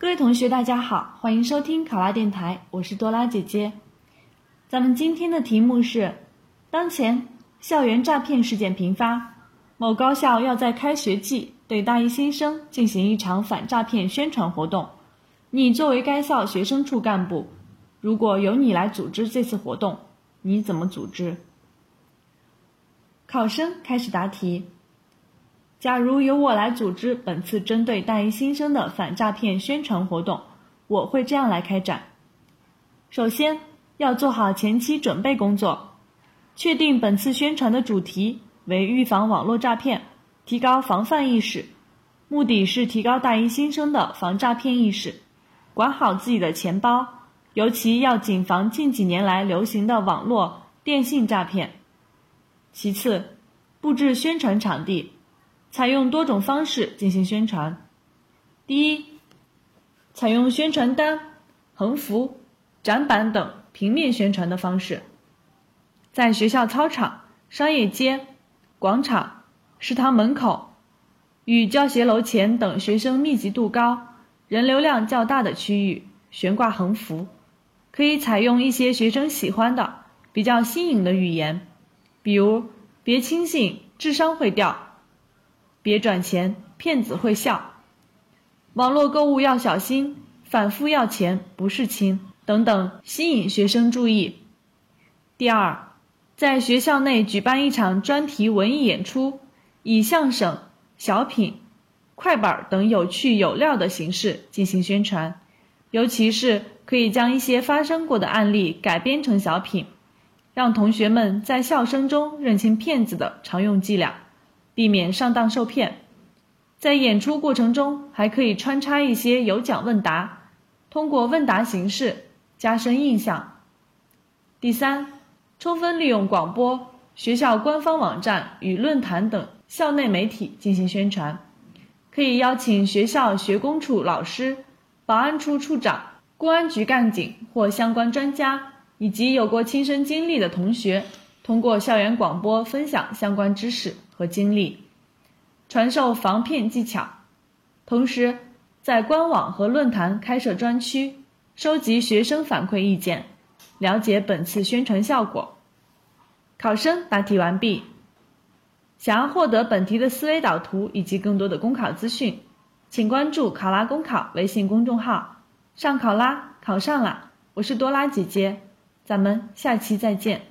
各位同学，大家好，欢迎收听考拉电台，我是多拉姐姐。咱们今天的题目是：当前校园诈骗事件频发，某高校要在开学季对大一新生进行一场反诈骗宣传活动。你作为该校学生处干部，如果由你来组织这次活动，你怎么组织？考生开始答题。假如由我来组织本次针对大一新生的反诈骗宣传活动，我会这样来开展：首先，要做好前期准备工作，确定本次宣传的主题为预防网络诈骗，提高防范意识，目的是提高大一新生的防诈骗意识，管好自己的钱包，尤其要谨防近几年来流行的网络电信诈骗。其次，布置宣传场地。采用多种方式进行宣传。第一，采用宣传单、横幅、展板等平面宣传的方式，在学校操场、商业街、广场、食堂门口、与教学楼前等学生密集度高、人流量较大的区域悬挂横幅。可以采用一些学生喜欢的、比较新颖的语言，比如“别轻信，智商会掉”。别转钱，骗子会笑。网络购物要小心，反复要钱不是亲等等，吸引学生注意。第二，在学校内举办一场专题文艺演出，以相声、小品、快板等有趣有料的形式进行宣传，尤其是可以将一些发生过的案例改编成小品，让同学们在笑声中认清骗子的常用伎俩。避免上当受骗，在演出过程中还可以穿插一些有奖问答，通过问答形式加深印象。第三，充分利用广播、学校官方网站与论坛等校内媒体进行宣传，可以邀请学校学工处老师、保安处处长、公安局干警或相关专家，以及有过亲身经历的同学，通过校园广播分享相关知识。和经历，传授防骗技巧，同时在官网和论坛开设专区，收集学生反馈意见，了解本次宣传效果。考生答题完毕。想要获得本题的思维导图以及更多的公考资讯，请关注“考拉公考”微信公众号。上考拉，考上啦！我是多拉姐姐，咱们下期再见。